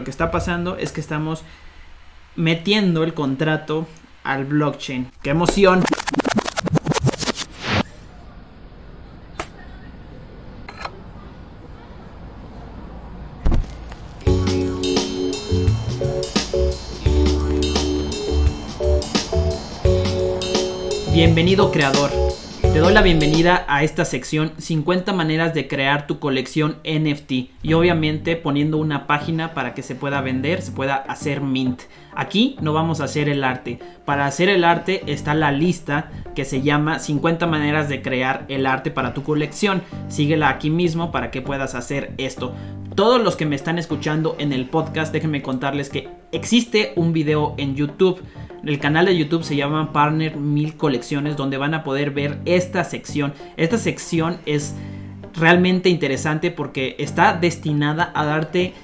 Lo que está pasando es que estamos metiendo el contrato al blockchain. ¡Qué emoción! Bienvenido creador. Te doy la bienvenida a esta sección 50 maneras de crear tu colección NFT y obviamente poniendo una página para que se pueda vender, se pueda hacer mint. Aquí no vamos a hacer el arte. Para hacer el arte está la lista que se llama 50 maneras de crear el arte para tu colección. Síguela aquí mismo para que puedas hacer esto. Todos los que me están escuchando en el podcast, déjenme contarles que existe un video en YouTube el canal de YouTube se llama Partner Mil Colecciones, donde van a poder ver esta sección. Esta sección es realmente interesante porque está destinada a darte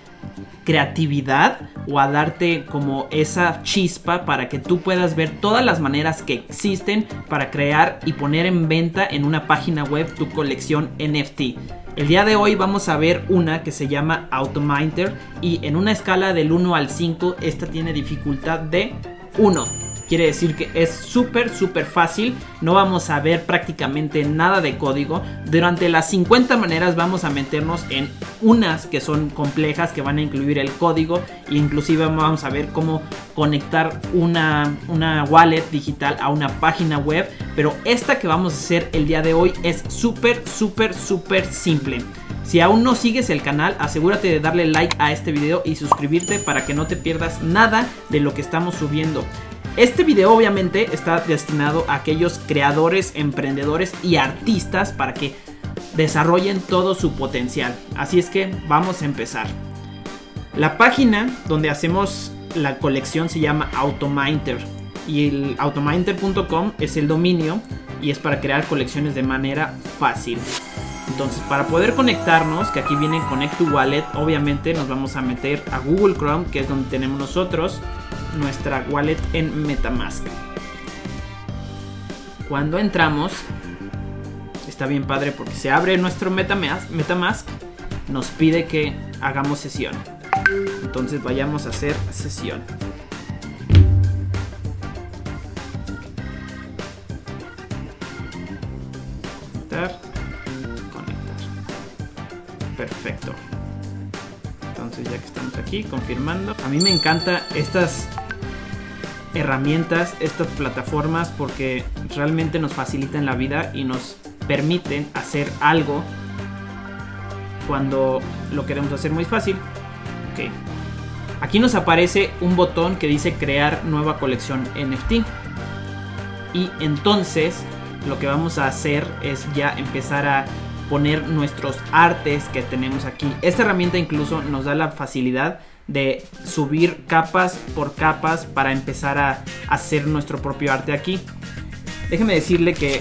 creatividad o a darte como esa chispa para que tú puedas ver todas las maneras que existen para crear y poner en venta en una página web tu colección NFT. El día de hoy vamos a ver una que se llama Autominter y en una escala del 1 al 5 esta tiene dificultad de 1. Quiere decir que es súper, súper fácil. No vamos a ver prácticamente nada de código. Durante las 50 maneras vamos a meternos en unas que son complejas, que van a incluir el código. Inclusive vamos a ver cómo conectar una, una wallet digital a una página web. Pero esta que vamos a hacer el día de hoy es súper, súper, súper simple. Si aún no sigues el canal, asegúrate de darle like a este video y suscribirte para que no te pierdas nada de lo que estamos subiendo. Este video obviamente está destinado a aquellos creadores, emprendedores y artistas para que desarrollen todo su potencial. Así es que vamos a empezar. La página donde hacemos la colección se llama Autominter y el autominter.com es el dominio y es para crear colecciones de manera fácil. Entonces, para poder conectarnos, que aquí viene Connect to Wallet, obviamente nos vamos a meter a Google Chrome, que es donde tenemos nosotros nuestra wallet en Metamask. Cuando entramos, está bien padre porque se abre nuestro Metamask, nos pide que hagamos sesión. Entonces vayamos a hacer sesión. Perfecto. Entonces ya que estamos aquí confirmando, a mí me encanta estas herramientas, estas plataformas, porque realmente nos facilitan la vida y nos permiten hacer algo cuando lo queremos hacer muy fácil. Aquí nos aparece un botón que dice crear nueva colección NFT. Y entonces lo que vamos a hacer es ya empezar a poner nuestros artes que tenemos aquí. Esta herramienta incluso nos da la facilidad de subir capas por capas para empezar a hacer nuestro propio arte aquí. Déjeme decirle que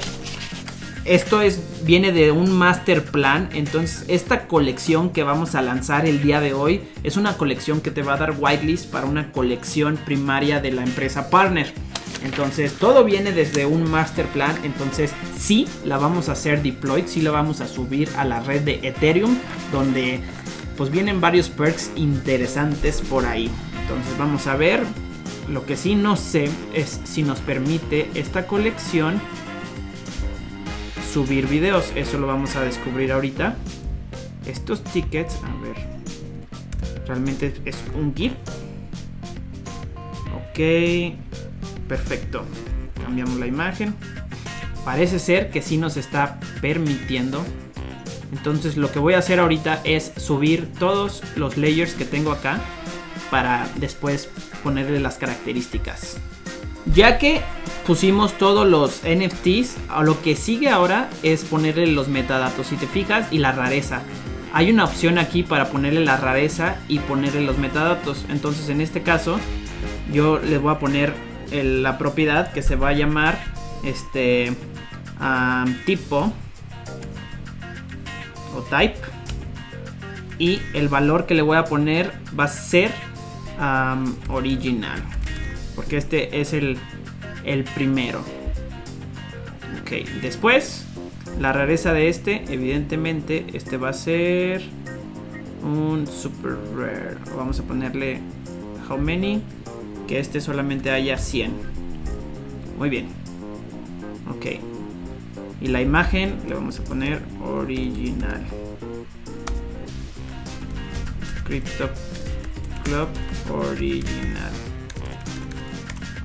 esto es viene de un master plan, entonces esta colección que vamos a lanzar el día de hoy es una colección que te va a dar whitelist para una colección primaria de la empresa partner. Entonces todo viene desde un master plan, entonces sí la vamos a hacer deployed, sí la vamos a subir a la red de Ethereum donde pues vienen varios perks interesantes por ahí. Entonces vamos a ver. Lo que sí no sé es si nos permite esta colección subir videos. Eso lo vamos a descubrir ahorita. Estos tickets, a ver. Realmente es un GIF. Ok. Perfecto. Cambiamos la imagen. Parece ser que sí nos está permitiendo entonces lo que voy a hacer ahorita es subir todos los layers que tengo acá para después ponerle las características. Ya que pusimos todos los NFTs, lo que sigue ahora es ponerle los metadatos, si te fijas, y la rareza. Hay una opción aquí para ponerle la rareza y ponerle los metadatos. Entonces en este caso yo le voy a poner la propiedad que se va a llamar este tipo type y el valor que le voy a poner va a ser original porque este es el, el primero ok después la rareza de este evidentemente este va a ser un super rare. Vamos a ponerle how many. Que este solamente haya 100. Muy bien. Ok. Y la imagen le vamos a poner original. Crypto Club Original.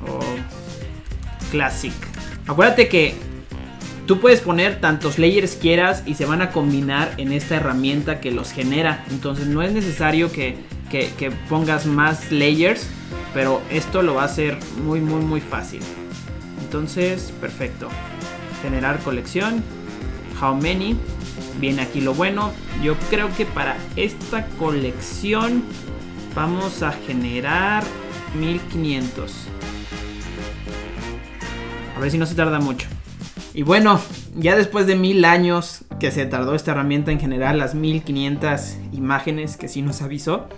O Classic. Acuérdate que tú puedes poner tantos layers quieras y se van a combinar en esta herramienta que los genera. Entonces no es necesario que, que pongas más layers, pero esto lo va a hacer muy, muy, muy fácil. Entonces, perfecto. Generar colección. How many. Viene aquí lo bueno. Yo creo que para esta colección vamos a generar 1500. A ver si no se tarda mucho. Y bueno, ya después de mil años que se tardó esta herramienta en generar las 1500 imágenes que sí nos avisó,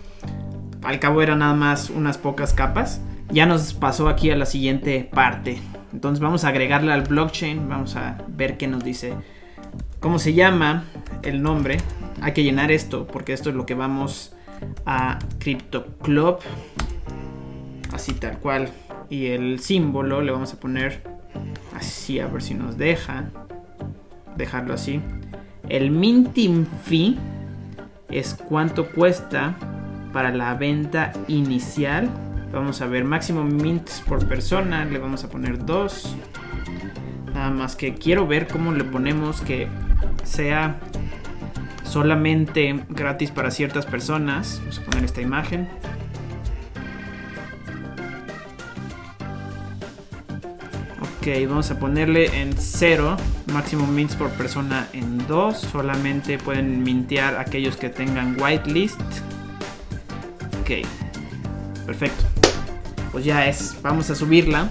al cabo eran nada más unas pocas capas, ya nos pasó aquí a la siguiente parte. Entonces vamos a agregarle al blockchain, vamos a ver qué nos dice. ¿Cómo se llama el nombre? Hay que llenar esto porque esto es lo que vamos a CryptoClub. Así tal cual. Y el símbolo le vamos a poner así a ver si nos deja dejarlo así. El minting fee es cuánto cuesta para la venta inicial. Vamos a ver máximo mints por persona, le vamos a poner 2. Nada más que quiero ver cómo le ponemos que sea solamente gratis para ciertas personas. Vamos a poner esta imagen. Ok, vamos a ponerle en 0. Máximo mints por persona en 2. Solamente pueden mintear aquellos que tengan whitelist. Ok, perfecto. Pues ya es. Vamos a subirla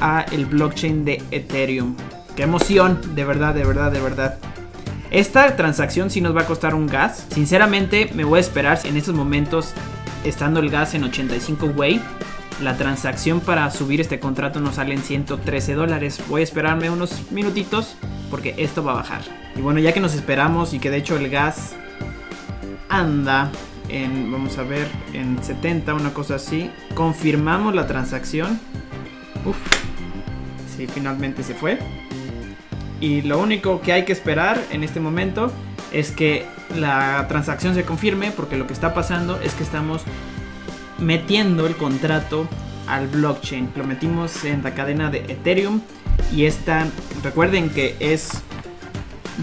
a el blockchain de Ethereum. Qué emoción, de verdad, de verdad, de verdad. Esta transacción sí nos va a costar un gas. Sinceramente, me voy a esperar en estos momentos, estando el gas en 85 way la transacción para subir este contrato nos sale en 113 dólares. Voy a esperarme unos minutitos porque esto va a bajar. Y bueno, ya que nos esperamos y que de hecho el gas anda en, vamos a ver, en 70, una cosa así. Confirmamos la transacción. Uf, sí, finalmente se fue. Y lo único que hay que esperar en este momento es que la transacción se confirme porque lo que está pasando es que estamos metiendo el contrato al blockchain. Lo metimos en la cadena de Ethereum y esta, recuerden que es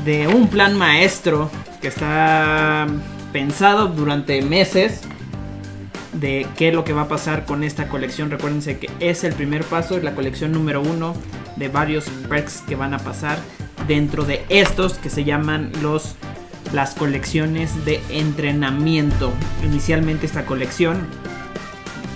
de un plan maestro que está pensado durante meses de qué es lo que va a pasar con esta colección. Recuérdense que es el primer paso, es la colección número uno de varios perks que van a pasar dentro de estos que se llaman los las colecciones de entrenamiento. Inicialmente esta colección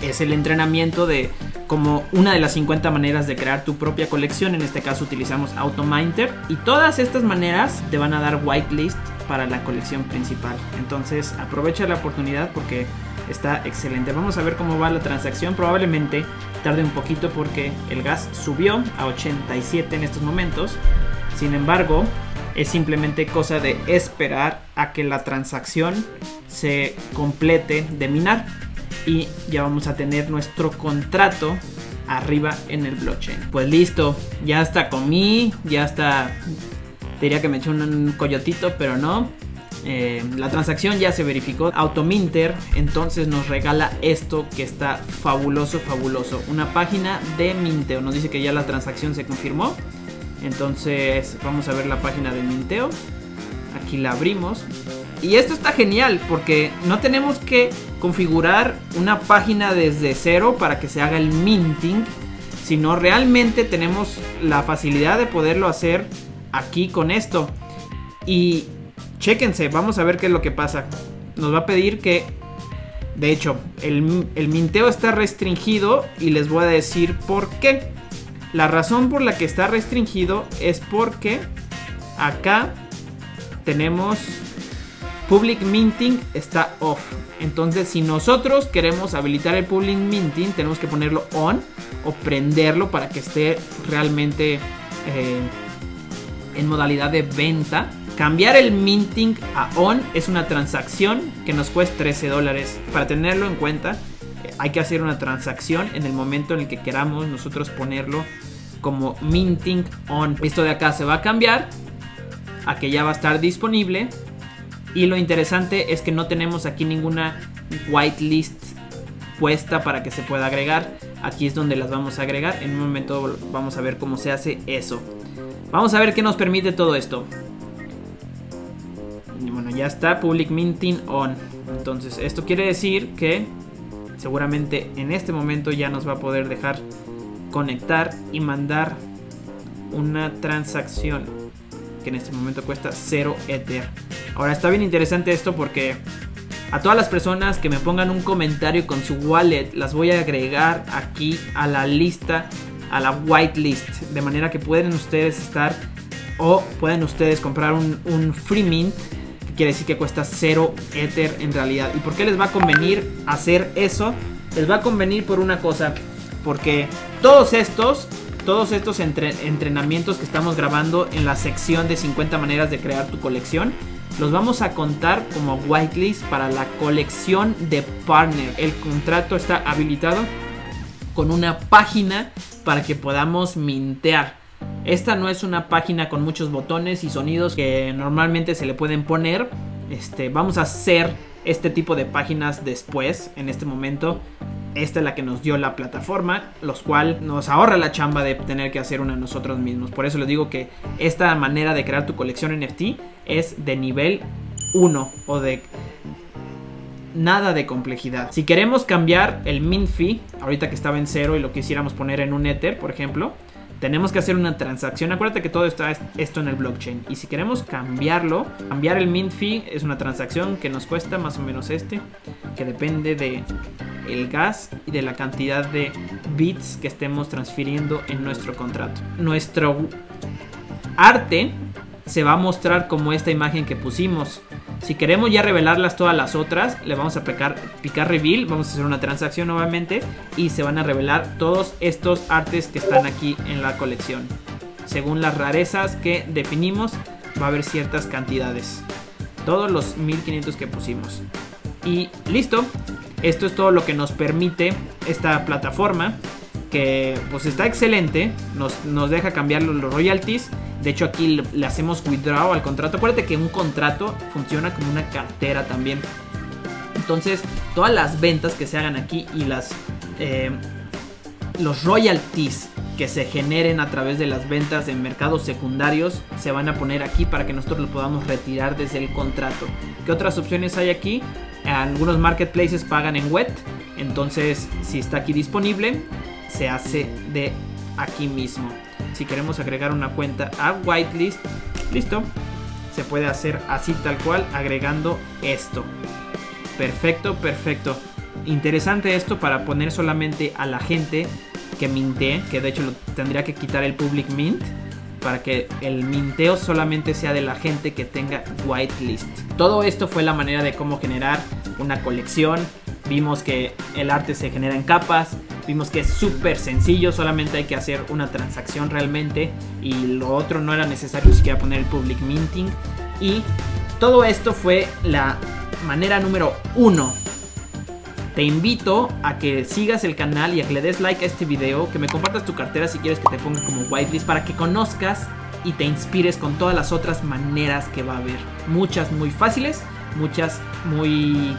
es el entrenamiento de como una de las 50 maneras de crear tu propia colección. En este caso utilizamos Autominter. Y todas estas maneras te van a dar whitelist para la colección principal. Entonces aprovecha la oportunidad porque está excelente. Vamos a ver cómo va la transacción. Probablemente tarde un poquito porque el gas subió a 87 en estos momentos. Sin embargo, es simplemente cosa de esperar a que la transacción se complete de minar y ya vamos a tener nuestro contrato arriba en el blockchain. Pues listo, ya está comí, ya está. Diría que me eché un, coyotito, pero no. Eh, la transacción ya se verificó. Autominter entonces nos regala esto que está fabuloso, fabuloso. Una página de Minteo. Nos dice que ya la transacción se confirmó. Entonces vamos a ver la página de Minteo. Aquí la abrimos. Y esto está genial porque no tenemos que configurar una página desde cero para que se haga el minting, sino realmente tenemos la facilidad de poderlo hacer aquí con esto. Y chéquense, vamos a ver qué es lo que pasa. Nos va a pedir que, de hecho, el, el minteo está restringido y les voy a decir por qué. La razón por la que está restringido es porque acá tenemos Public Minting está off. Entonces, si nosotros queremos habilitar el Public Minting, tenemos que ponerlo on o prenderlo para que esté realmente eh, en modalidad de venta. Cambiar el minting a on es una transacción que nos cuesta 13 dólares. Para tenerlo en cuenta, eh, hay que hacer una transacción en el momento en el que queramos nosotros ponerlo como minting on. Esto de acá se va a cambiar a que ya va a estar disponible. Y lo interesante es que no tenemos aquí ninguna whitelist puesta para que se pueda agregar. Aquí es donde las vamos a agregar. En un momento vamos a ver cómo se hace eso. Vamos a ver qué nos permite todo esto bueno, ya está Public Minting On. Entonces, esto quiere decir que seguramente en este momento ya nos va a poder dejar conectar y mandar una transacción que en este momento cuesta 0 Ether. Ahora está bien interesante esto porque a todas las personas que me pongan un comentario con su wallet las voy a agregar aquí a la lista, a la whitelist, de manera que pueden ustedes estar o pueden ustedes comprar un, free mint quiere decir que cuesta 0 Ether en realidad. ¿Y por qué les va a convenir hacer eso? Les va a convenir por una cosa, porque todos estos, todos estos entrenamientos que estamos grabando en la sección de 50 maneras de crear tu colección, los vamos a contar como whitelist para la colección de partner. El contrato está habilitado con una página para que podamos mintear. Esta no es una página con muchos botones y sonidos que normalmente se le pueden poner. Este, vamos a hacer este tipo de páginas después, en este momento. Esta es la que nos dio la plataforma, los cual nos ahorra la chamba de tener que hacer una nosotros mismos. Por eso les digo que esta manera de crear tu colección NFT es de nivel 1 o de nada de complejidad. Si queremos cambiar el min fee, ahorita que estaba en cero y lo quisiéramos poner en un Ether, por ejemplo, tenemos que hacer una transacción. Acuérdate que todo está esto en el blockchain. Y si queremos cambiarlo, cambiar el mint fee es una transacción que nos cuesta más o menos este, que depende de el gas y de la cantidad de bits que estemos transfiriendo en nuestro contrato. Nuestro arte se va a mostrar como esta imagen que pusimos. Si queremos ya revelarlas todas las otras, le vamos a picar, reveal, vamos a hacer una transacción nuevamente y se van a revelar todos estos artes que están aquí en la colección. Según las rarezas que definimos, va a haber ciertas cantidades. Todos los 1500 que pusimos. Y listo. Esto es todo lo que nos permite esta plataforma que pues está excelente, nos, nos deja cambiar los royalties. De hecho aquí le, hacemos withdraw al contrato. Acuérdate que un contrato funciona como una cartera también. Entonces todas las ventas que se hagan aquí y las eh, los royalties que se generen a través de las ventas en mercados secundarios se van a poner aquí para que nosotros lo podamos retirar desde el contrato. ¿Qué otras opciones hay aquí? Algunos marketplaces pagan en wet, entonces si está aquí disponible se hace de aquí mismo. Si queremos agregar una cuenta a whitelist, listo. Se puede hacer así tal cual agregando esto. Perfecto, perfecto. Interesante esto para poner solamente a la gente que minte, que de hecho lo tendría que quitar el public mint para que el minteo solamente sea de la gente que tenga whitelist. Todo esto fue la manera de cómo generar una colección. Vimos que el arte se genera en capas, Vimos que es súper sencillo, solamente hay que hacer una transacción realmente y lo otro no era necesario siquiera poner el public minting. Y todo esto fue la manera número uno. Te invito a que sigas el canal y a que le des like a este video, que me compartas tu cartera si quieres que te ponga como whitelist para que conozcas y te inspires con todas las otras maneras que va a haber. Muchas muy fáciles, muchas muy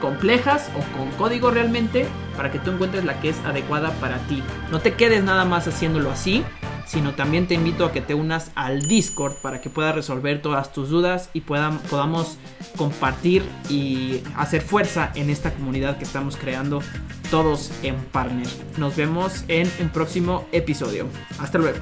complejas o con código realmente para que tú encuentres la que es adecuada para ti. No te quedes nada más haciéndolo así, sino también te invito a que te unas al Discord para que puedas resolver todas tus dudas y podamos compartir y hacer fuerza en esta comunidad que estamos creando todos en partner. Nos vemos en un próximo episodio. Hasta luego.